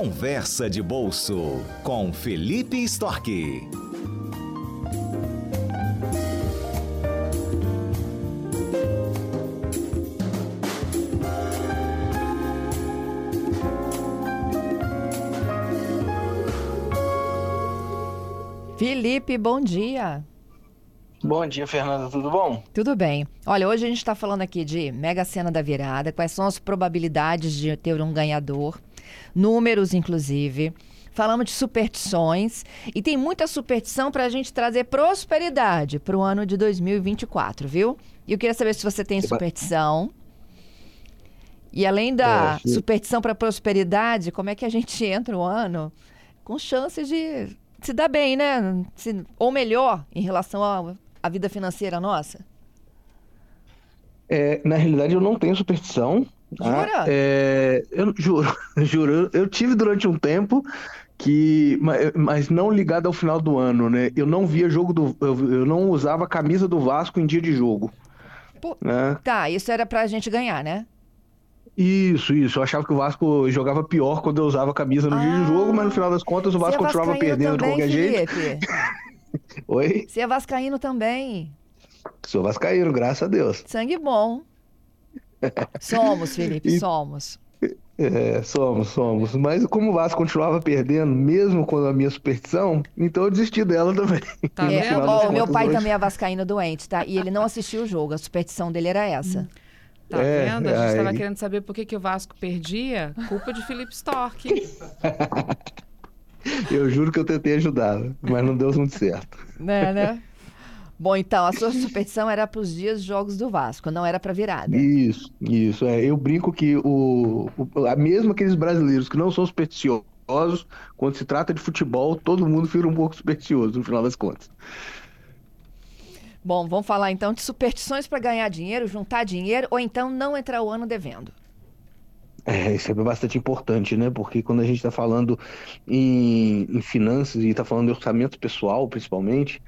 Conversa de Bolso com Felipe Storck. Felipe, bom dia. Bom dia, Fernanda, tudo bom? Tudo bem. Olha, hoje a gente está falando aqui de Mega Sena da Virada, quais são as probabilidades de ter um ganhador, números inclusive. Falamos de superstições e tem muita superstição para a gente trazer prosperidade para o ano de 2024, viu? E eu queria saber se você tem superstição. E além da é, superstição para prosperidade, como é que a gente entra o ano com chances de se dar bem, né? Se, ou melhor, em relação a vida financeira nossa? É, na realidade, eu não tenho superstição. Tá? Jura? É, eu juro, juro. Eu tive durante um tempo que, mas não ligado ao final do ano, né? Eu não via jogo do, eu, não usava a camisa do Vasco em dia de jogo. Pô, né? Tá, isso era pra gente ganhar, né? Isso, isso. Eu achava que o Vasco jogava pior quando eu usava a camisa no ah, dia de jogo, mas no final das contas o Vasco é continuava perdendo também, de qualquer jeito. Oi? Você é vascaíno também. Sou vascaíno, graças a Deus. Sangue bom. Somos, Felipe, e... somos. É, somos, somos. Mas como o Vasco continuava perdendo, mesmo com a minha superstição, então eu desisti dela também. Tá é, ó, meu pai hoje. também é vascaíno doente, tá? E ele não assistiu o jogo, a superstição dele era essa. Tá é, vendo? A gente estava querendo saber por que, que o Vasco perdia. Culpa de Felipe Stork. Eu juro que eu tentei ajudar, mas não deu muito certo. Né, né? Bom, então, a sua superstição era para os dias de jogos do Vasco, não era para virada. Isso, isso. É. Eu brinco que o, o, mesmo aqueles brasileiros que não são supersticiosos, quando se trata de futebol, todo mundo fica um pouco supersticioso, no final das contas. Bom, vamos falar então de superstições para ganhar dinheiro, juntar dinheiro ou então não entrar o ano devendo. É, isso é bastante importante, né? Porque quando a gente está falando em, em, finanças e está falando de orçamento pessoal, principalmente,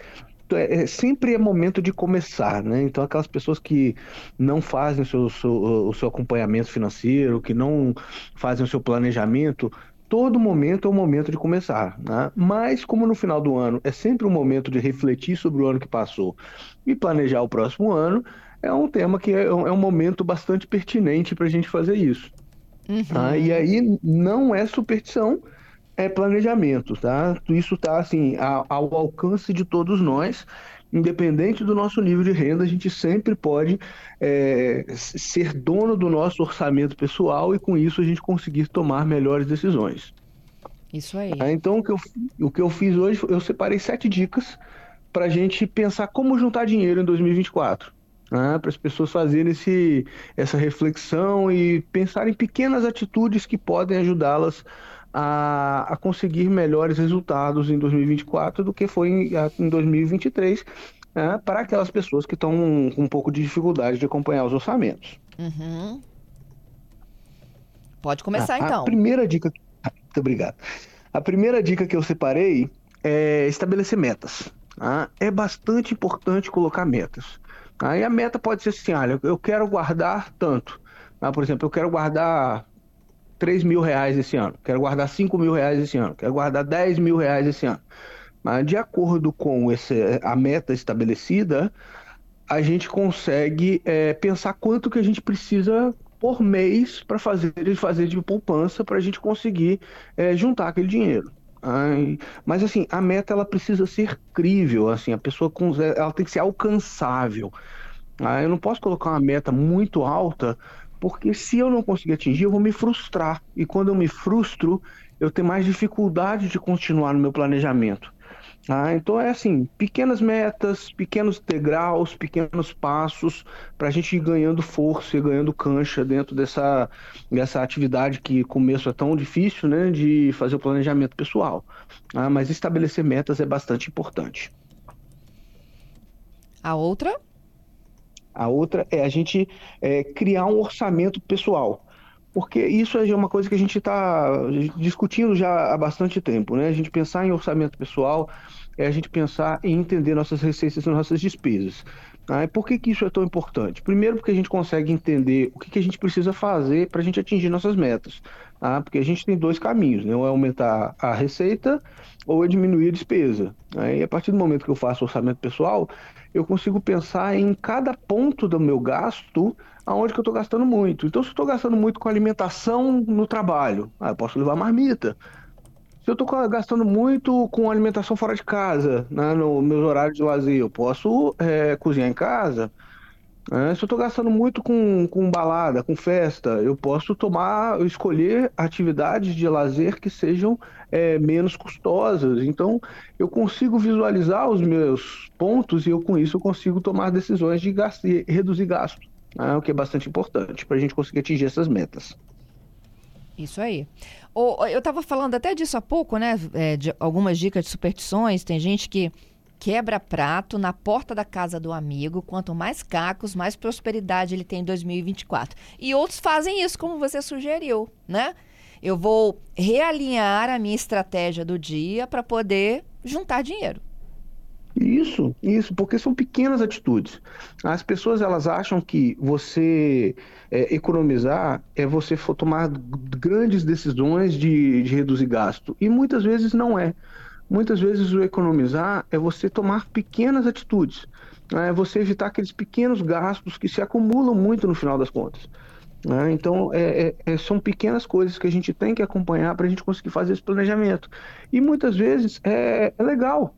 é, é, sempre é momento de começar, né? Então, aquelas pessoas que não fazem o seu, seu, o seu acompanhamento financeiro, que não fazem o seu planejamento, todo momento é o momento de começar, né? Mas, como no final do ano é sempre um momento de refletir sobre o ano que passou e planejar o próximo ano, é um tema que é, é um momento bastante pertinente para a gente fazer isso. Uhum. Tá? E aí não é superstição, é planejamento, tá? Isso está assim ao, alcance de todos nós independente do nosso nível de renda, a gente sempre pode é, ser dono do nosso orçamento pessoal e com isso a gente conseguir tomar melhores decisões. Isso aí. Tá? Então o que, eu, o que eu fiz hoje, eu separei sete dicas para a gente pensar como juntar dinheiro em 2024 né, para as pessoas fazerem esse, essa reflexão e pensar em pequenas atitudes que podem ajudá-las a, a, conseguir melhores resultados em 2024 do que foi em, em 2023, né, para aquelas pessoas que estão com um pouco de dificuldade de acompanhar os orçamentos. Uhum. Pode começar a, então. A primeira dica. Muito obrigado. A primeira dica que eu separei é estabelecer metas. Tá? É bastante importante colocar metas. Aí a meta pode ser assim, olha, eu quero guardar tanto. Ah, por exemplo, eu quero guardar 3 mil reais esse ano, quero guardar 5 mil reais esse ano, quero guardar 10 mil reais esse ano. Mas de acordo com esse, a meta estabelecida, a gente consegue é, pensar quanto que a gente precisa por mês para fazer, fazer de poupança para a gente conseguir é, juntar aquele dinheiro. Ai, mas assim, a meta ela precisa ser crível, assim, a pessoa com, ela tem que ser alcançável. Ah, eu não posso colocar uma meta muito alta, porque se eu não conseguir atingir, eu vou me frustrar. E quando eu me frustro, eu tenho mais dificuldade de continuar no meu planejamento. Ah, então é assim, pequenas metas, pequenos degraus, pequenos passos para a gente ir ganhando força e ganhando cancha dentro dessa, dessa atividade que começo é tão difícil, né, de fazer o planejamento pessoal. Ah, mas estabelecer metas é bastante importante. A outra? A outra é a gente é, criar um orçamento pessoal porque isso é uma coisa que a gente está discutindo já há bastante tempo, né? A gente pensar em orçamento pessoal é a gente pensar em entender nossas receitas e nossas despesas. Ah, por que, que isso é tão importante? Primeiro, porque a gente consegue entender o que, que a gente precisa fazer para a gente atingir nossas metas. Ah, porque a gente tem dois caminhos, né? Ou é aumentar a receita ou é diminuir a despesa. Aí, a partir do momento que eu faço orçamento pessoal, eu consigo pensar em cada ponto do meu gasto aonde que eu estou gastando muito. Então, se eu estou gastando muito com alimentação no trabalho, ah, eu posso levar marmita. Se eu estou gastando muito com alimentação fora de casa, né, no meus horários de lazer, eu posso é, cozinhar em casa. Né? Se eu estou gastando muito com, com balada, com festa, eu posso tomar, escolher atividades de lazer que sejam é, menos custosas. Então, eu consigo visualizar os meus pontos e eu com isso eu consigo tomar decisões de gasto, reduzir gastos, né? o que é bastante importante para a gente conseguir atingir essas metas. Isso aí. eu estava falando até disso há pouco, né? É, de algumas dicas de superstições. Tem gente que quebra prato na porta da casa do amigo. Quanto mais cacos, mais prosperidade ele tem em 2024. E outros fazem isso, como você sugeriu, né? Eu vou realinhar a minha estratégia do dia para poder juntar dinheiro. Isso, isso, porque são pequenas atitudes. As pessoas elas acham que você é, economizar é você tomar grandes decisões de, de reduzir gasto. E muitas vezes não é. Muitas vezes o economizar é você tomar pequenas atitudes. Né? É você evitar aqueles pequenos gastos que se acumulam muito no final das contas. Né? Então, é, é, é são pequenas coisas que a gente tem que acompanhar para a gente conseguir fazer esse planejamento. E muitas vezes é, é legal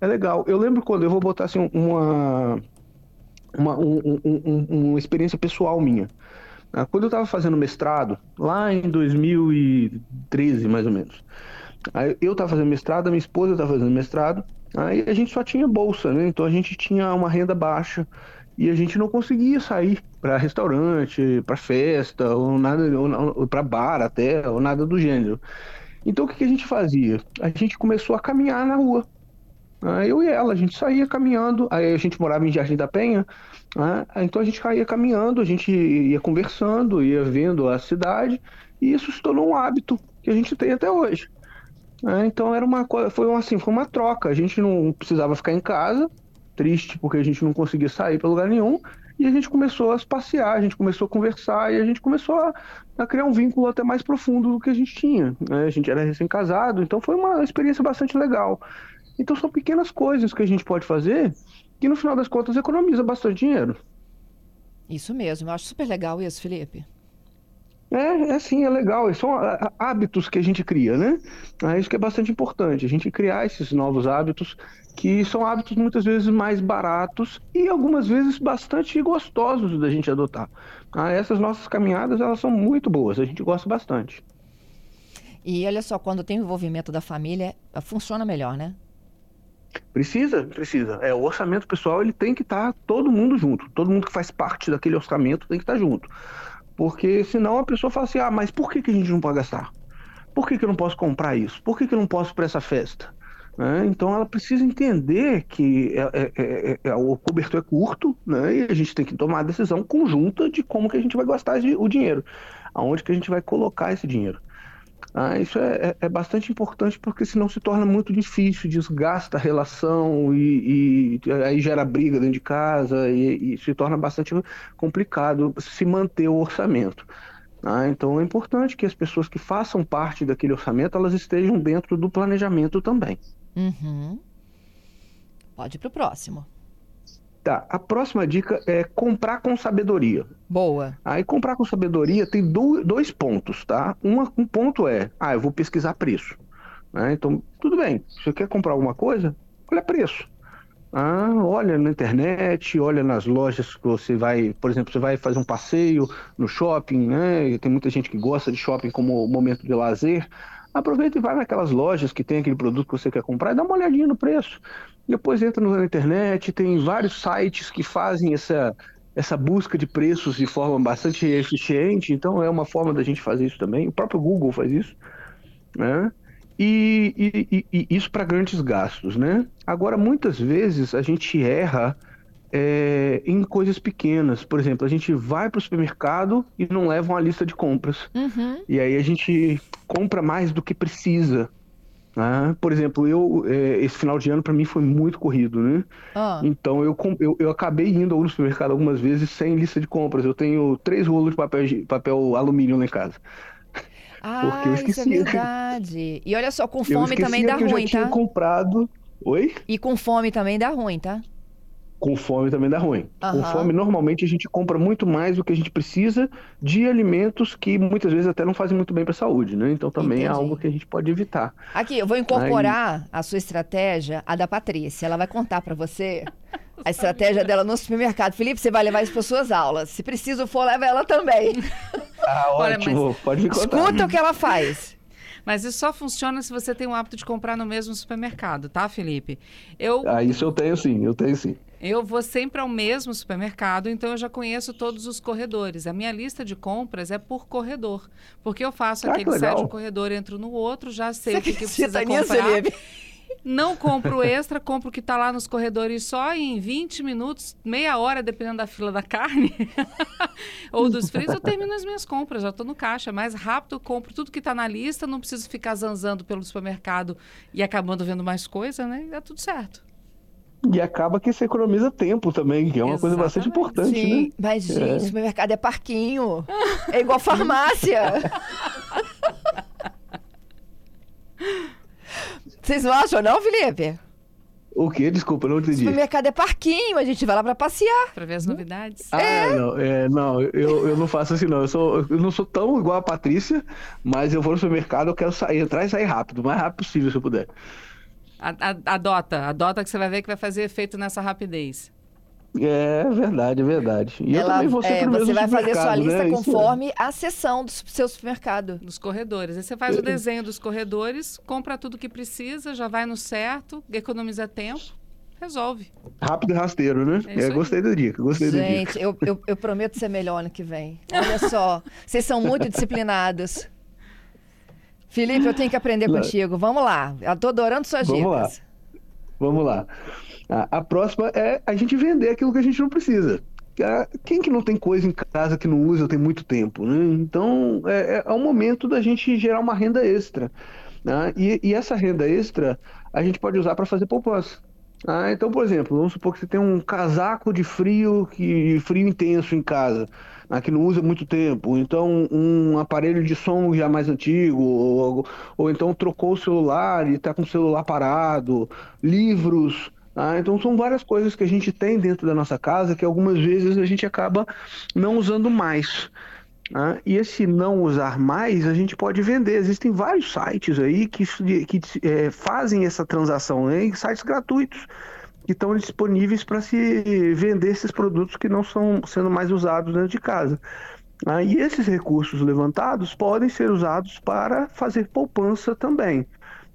é legal. Eu lembro quando eu vou botar assim uma uma, um, um, uma experiência pessoal minha. Ah, quando eu estava fazendo mestrado, lá em 2013, mais ou menos, aí eu estava fazendo mestrado, a minha esposa estava fazendo mestrado, aí a gente só tinha bolsa, né? Então a gente tinha uma renda baixa e a gente não conseguia sair para restaurante, para festa, ou nada, ou, para bar até, ou nada do gênero. Então o que, que a gente fazia? A gente começou a caminhar na rua. Né? Eu e ela, a gente saía caminhando, aí a gente morava em Jardim da Penha, né? então a gente saía caminhando, a gente ia conversando, ia vendo a cidade, e isso se tornou um hábito que a gente tem até hoje. Né? Então era uma foi assim, foi uma troca. A gente não precisava ficar em casa, triste porque a gente não conseguia sair para lugar nenhum, e a gente começou a passear, a gente começou a conversar e a gente começou a, a criar um vínculo até mais profundo do que a gente tinha. Né? A gente era recém-casado, então foi uma experiência bastante legal. Então são pequenas coisas que a gente pode fazer que no final das contas economiza bastante dinheiro. Isso mesmo, eu acho super legal isso, Felipe. É, é sim, é legal. São hábitos que a gente cria, né? É isso que é bastante importante, a gente criar esses novos hábitos, que são hábitos muitas vezes mais baratos e algumas vezes bastante gostosos da gente adotar. Ah, essas nossas caminhadas, elas são muito boas, a gente gosta bastante. E olha só, quando tem o envolvimento da família, funciona melhor, né? Precisa, precisa. É, o orçamento pessoal ele tem que estar tá todo mundo junto. Todo mundo que faz parte daquele orçamento tem que estar tá junto. Porque senão a pessoa fala assim: ah, mas por que, que a gente não pode gastar? Por que, que eu não posso comprar isso? Por que, que eu não posso para essa festa? É, então ela precisa entender que é, é, é, é, o cobertor é curto né, e a gente tem que tomar a decisão conjunta de como que a gente vai gastar o dinheiro, aonde que a gente vai colocar esse dinheiro. Ah, isso é, é, é, bastante importante porque senão se torna muito difícil, desgasta a relação e, e aí gera briga dentro de casa e, e, se torna bastante complicado se manter o orçamento. Ah, então é importante que as pessoas que façam parte daquele orçamento elas estejam dentro do planejamento também. Uhum. Pode ir para o próximo. Tá, a próxima dica é comprar com sabedoria. Boa. Aí comprar com sabedoria tem do, dois pontos, tá? Uma, um ponto é, ah, eu vou pesquisar preço. Né? Então, tudo bem, você quer comprar alguma coisa, olha preço. Ah, olha na internet, olha nas lojas que você vai, por exemplo, você vai fazer um passeio no shopping, né? Tem muita gente que gosta de shopping como momento de lazer. Aproveita e vai naquelas lojas que tem aquele produto que você quer comprar e dá uma olhadinha no preço. Depois entra na internet, tem vários sites que fazem essa, essa busca de preços de forma bastante eficiente, então é uma forma da gente fazer isso também. O próprio Google faz isso, né? E, e, e, e isso para grandes gastos, né? Agora, muitas vezes a gente erra é, em coisas pequenas. Por exemplo, a gente vai para o supermercado e não leva uma lista de compras. Uhum. E aí a gente compra mais do que precisa. Ah, por exemplo, eu é, esse final de ano para mim foi muito corrido, né? Ah. Então eu, eu, eu acabei indo no supermercado algumas vezes sem lista de compras. Eu tenho três rolos de papel, papel alumínio lá em casa. Ah, Porque eu esqueci. isso é verdade. E olha só, com fome também dá ruim, eu já tá? tinha comprado. Oi? E com fome também dá ruim, tá? Com fome também dá ruim. Uhum. Com fome, normalmente a gente compra muito mais do que a gente precisa de alimentos que muitas vezes até não fazem muito bem para a saúde, né? Então também é Entendi. é algo que a gente pode evitar. Aqui, eu vou incorporar Aí... a sua estratégia, a da Patrícia. Ela vai contar para você a estratégia dela no supermercado. Felipe, você vai levar isso para suas aulas. Se preciso for, leva ela também. Ah, ótimo. Olha, Pode me contar. Escuta o que ela faz. Mas isso só funciona se você tem o hábito de comprar no mesmo supermercado, tá, Felipe? Eu... Ah, isso eu tenho sim, eu tenho sim. Eu vou sempre ao mesmo supermercado, então eu já conheço todos os corredores. A minha lista de compras é por corredor, porque eu faço ah, aquele sai de um corredor, entro no outro, já sei Você o que, que precisa comprar. Não compro extra, compro o que está lá nos corredores só em 20 minutos, meia hora, dependendo da fila da carne ou dos frios, eu termino as minhas compras, já estou no caixa. Mais rápido, compro tudo que está na lista, não preciso ficar zanzando pelo supermercado e acabando vendo mais coisa, né? E dá tudo certo. E acaba que você economiza tempo também, que é uma Exatamente. coisa bastante importante, Sim, né? Mas, gente, é. o supermercado é parquinho. É igual farmácia. Vocês não acham, não, Felipe? O quê? Desculpa, não entendi. O supermercado é parquinho, a gente vai lá para passear. Para ver as novidades. Ah, é. não, é, não eu, eu não faço assim, não. Eu, sou, eu não sou tão igual a Patrícia, mas eu vou no supermercado, eu quero sair, entrar e sair rápido, o mais rápido possível, se eu puder. Adota, adota que você vai ver que vai fazer efeito nessa rapidez. É verdade, é verdade. E Ela, eu também vou é, Você vai fazer sua lista né? conforme a seção do seu supermercado. Dos corredores. Aí você faz é. o desenho dos corredores, compra tudo que precisa, já vai no certo, economiza tempo, resolve. Rápido e rasteiro, né? É, é gostei da dica, gostei Gente, da dica. Eu, eu, eu prometo ser melhor ano que vem. Olha só, vocês são muito disciplinados. Felipe, eu tenho que aprender contigo. Vamos lá. Eu tô adorando suas Vamos dicas. Lá. Vamos lá. A, a, próxima é a gente vender aquilo que a gente não precisa. Quem que não tem coisa em casa que não usa tem muito tempo, né? Então é, é, é o momento da gente gerar uma renda extra. Né? E, e essa renda extra a gente pode usar para fazer poupança. Ah, então, por exemplo, vamos supor que você tem um casaco de frio, que frio intenso em casa né, que não usa muito tempo, então um aparelho de som já mais antigo, ou, ou então trocou o celular e está com o celular parado, livros. Né, então são várias coisas que a gente tem dentro da nossa casa que algumas vezes a gente acaba não usando mais. Né? E esse não usar mais, a gente pode vender. Existem vários sites aí que, que é, fazem essa transação, né? sites gratuitos que estão disponíveis para se vender esses produtos que não estão sendo mais usados dentro de casa. Ah, e esses recursos levantados podem ser usados para fazer poupança também.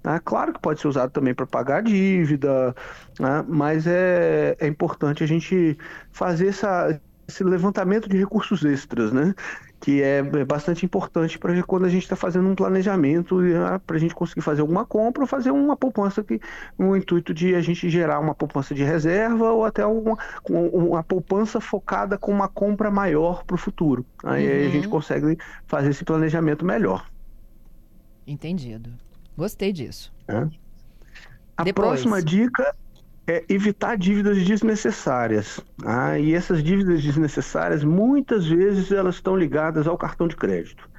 Ah, claro que pode ser usado também para pagar dívida, ah, mas é, é importante a gente fazer essa, esse levantamento de recursos extras, né? Que é, é bastante importante para quando a gente está fazendo um planejamento ah, para a gente conseguir fazer alguma compra ou fazer uma poupança que no intuito de a gente gerar uma poupança de reserva ou até uma, uma poupança focada com uma compra maior para o futuro. Aí uhum. a gente uhum. consegue fazer esse planejamento melhor. Entendido. Gostei disso. É. A Depois... próxima dica é evitar dívidas desnecessárias. Ah, e essas dívidas desnecessárias, muitas vezes, elas estão ligadas ao cartão de crédito.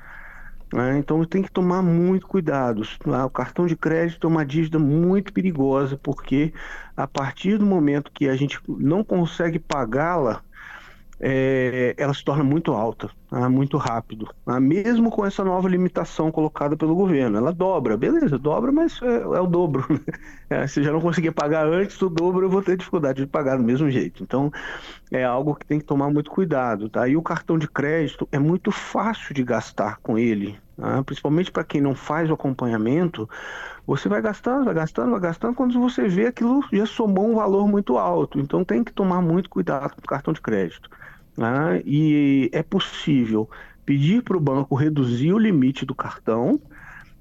Ah, então tem que tomar muito cuidado. Ah, o cartão de crédito é uma dívida muito perigosa, porque a partir do momento que a gente não consegue pagá-la, é, ela se torna muito alta, tá? muito rápido. Tá? Mesmo com essa nova limitação colocada pelo governo. Ela dobra, beleza, dobra, mas é, é o dobro. Né? É, se já não conseguia pagar antes, o dobro eu vou ter dificuldade de pagar do mesmo jeito. Então, é algo que tem que tomar muito cuidado. Tá? E o cartão de crédito é muito fácil de gastar com ele. Tá? Principalmente para quem não faz o acompanhamento, você vai gastando, vai gastando, vai gastando, quando você vê aquilo já somou um valor muito alto. Então tem que tomar muito cuidado com o cartão de crédito. Né? E é possível pedir para o banco reduzir o limite do cartão.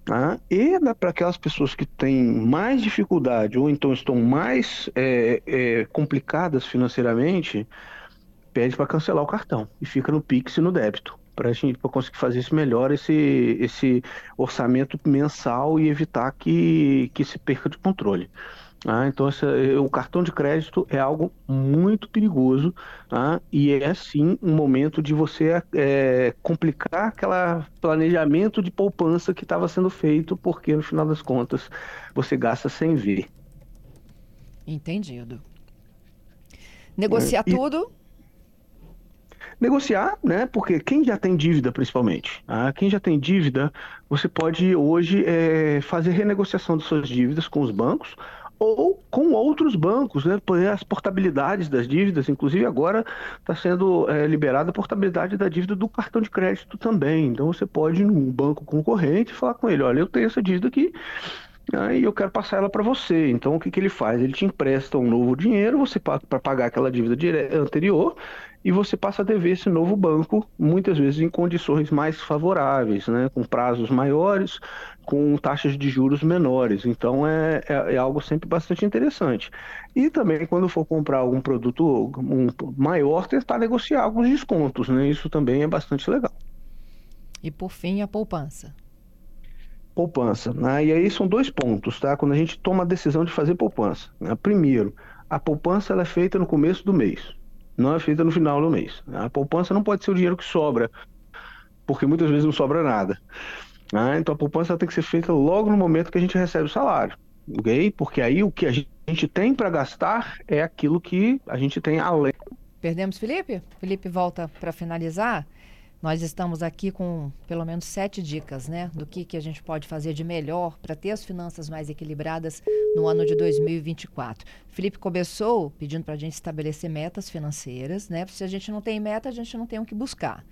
Né? E para aquelas pessoas que têm mais dificuldade ou então estão mais é, é, complicadas financeiramente, pede para cancelar o cartão e fica no Pix e no débito. Para a gente conseguir fazer isso melhor, esse, esse orçamento mensal e evitar que, que se perca de controle. Ah, então, essa, o cartão de crédito é algo muito perigoso tá? e é sim um momento de você é, complicar aquele planejamento de poupança que estava sendo feito, porque no final das contas você gasta sem ver. Entendido. Negociar é, e... tudo negociar, né? Porque quem já tem dívida, principalmente, ah, quem já tem dívida, você pode hoje é, fazer renegociação das suas dívidas com os bancos ou com outros bancos, né? As portabilidades das dívidas, inclusive agora está sendo é, liberada a portabilidade da dívida do cartão de crédito também. Então você pode ir num banco concorrente e falar com ele, olha, eu tenho essa dívida aqui, aí e eu quero passar ela para você. Então o que, que ele faz? Ele te empresta um novo dinheiro, você para pagar aquela dívida anterior e você passa a dever esse novo banco, muitas vezes em condições mais favoráveis, né? com prazos maiores, com taxas de juros menores. Então é, é, é algo sempre bastante interessante. E também, quando for comprar algum produto um, maior, tentar negociar alguns descontos. Né? Isso também é bastante legal. E por fim, a poupança poupança. Né? E aí são dois pontos, tá? Quando a gente toma a decisão de fazer poupança. Né? Primeiro, a poupança ela é feita no começo do mês não é feita no final do mês. A poupança não pode ser o dinheiro que sobra, porque muitas vezes não sobra nada. Né? Então a poupança tem que ser feita logo no momento que a gente recebe o salário, ok? Porque aí o que a gente tem para gastar é aquilo que a gente tem além. Perdemos Felipe? Felipe volta para finalizar. Nós estamos aqui com pelo menos sete dicas, né, do que, que a gente pode fazer de melhor para ter as finanças mais equilibradas no ano de 2024. Felipe começou pedindo para a gente estabelecer metas financeiras, né? Se a gente não tem meta, a gente não tem o que buscar.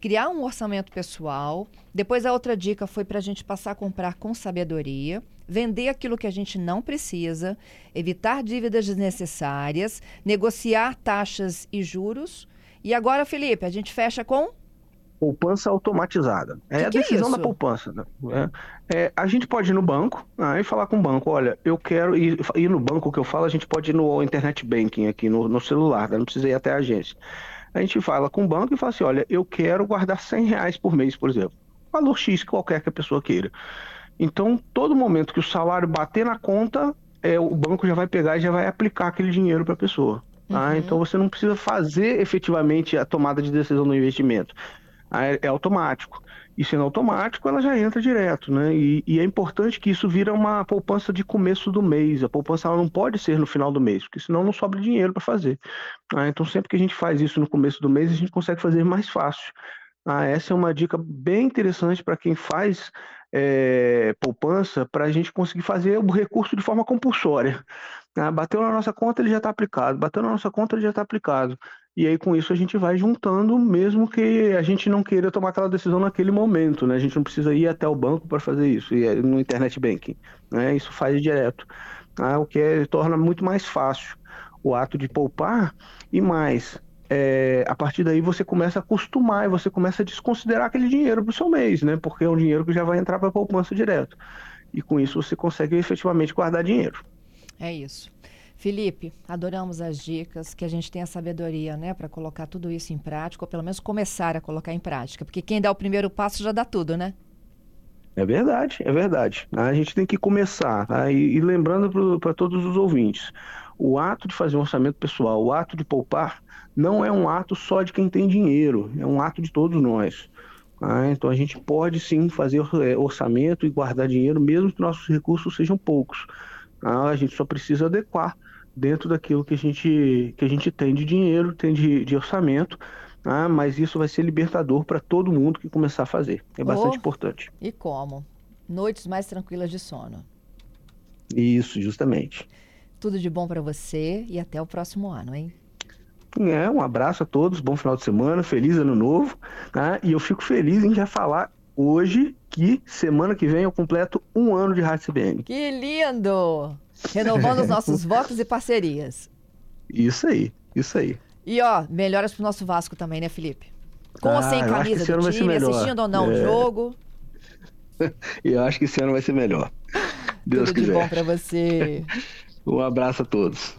Criar um orçamento pessoal. Depois a outra dica foi para a gente passar a comprar com sabedoria vender aquilo que a gente não precisa, evitar dívidas desnecessárias, negociar taxas e juros. E agora, Felipe, a gente fecha com poupança automatizada. É que a é decisão é da poupança. Né? É, é, a gente pode ir no banco né, e falar com o banco, olha, eu quero ir, ir, no banco que eu falo, a gente pode ir no internet banking aqui no, no celular, né? não precisa ir até a agência. A gente fala com o banco e fala assim, olha, eu quero guardar 100 reais por mês, por exemplo. Valor X qualquer que a pessoa queira. Então, todo momento que o salário bater na conta, é, o banco já vai pegar e já vai aplicar aquele dinheiro para a pessoa. Tá? Uhum. Então, você não precisa fazer efetivamente a tomada de decisão do investimento é, é automático. E sendo automático, ela já entra direto, né? E, e, é importante que isso vira uma poupança de começo do mês. A poupança ela não pode ser no final do mês, porque senão não sobra dinheiro para fazer. Ah, então, sempre que a gente faz isso no começo do mês, a gente consegue fazer mais fácil. Ah, essa é uma dica bem interessante para quem faz é, poupança, para a gente conseguir fazer o recurso de forma compulsória. Ah, bateu na nossa conta, ele já está aplicado. Bateu na nossa conta, ele já está aplicado. E aí, com isso, a gente vai juntando, mesmo que a gente não queira tomar aquela decisão naquele momento, né? A gente não precisa ir até o banco para fazer isso, e é no internet banking, né? Isso faz direto, né? o que é, torna muito mais fácil o ato de poupar e mais. É, a partir daí você começa a acostumar e você começa a desconsiderar aquele dinheiro para o seu mês, né? Porque é um dinheiro que já vai entrar para a poupança direto. E com isso você consegue efetivamente guardar dinheiro. É isso. Felipe, adoramos as dicas, que a gente tenha sabedoria, né, para colocar tudo isso em prática, ou pelo menos começar a colocar em prática, porque quem dá o primeiro passo já dá tudo, né? É verdade, é verdade. A gente tem que começar, tá? e, e lembrando para todos os ouvintes, o ato de fazer um orçamento pessoal, o ato de poupar, não é um ato só de quem tem dinheiro, é um ato de todos nós. Tá? Então a gente pode sim fazer é, orçamento e guardar dinheiro, mesmo que nossos recursos sejam poucos. Tá? A gente só precisa adequar dentro daquilo que a gente, que a gente tem de dinheiro, tem de, de orçamento, ah, mas isso vai ser libertador para todo mundo que começar a fazer. É bastante oh, importante. E como? Noites mais tranquilas de sono. Isso, justamente. Tudo de bom para você e até o próximo ano, hein? É, um abraço a todos, bom final de semana, feliz ano novo. Tá? E eu fico feliz em já falar hoje que semana que vem eu completo um ano de Rádio CBN. Que lindo! Renovando os nossos votos e parcerias. Isso aí, isso aí. E ó, melhoras pro nosso Vasco também, né, Felipe? Com ah, ou sem camisa do time, assistindo ou não o é... jogo. eu acho que esse ano vai ser melhor. Deus Tudo quiser. de bom para você. um abraço a todos.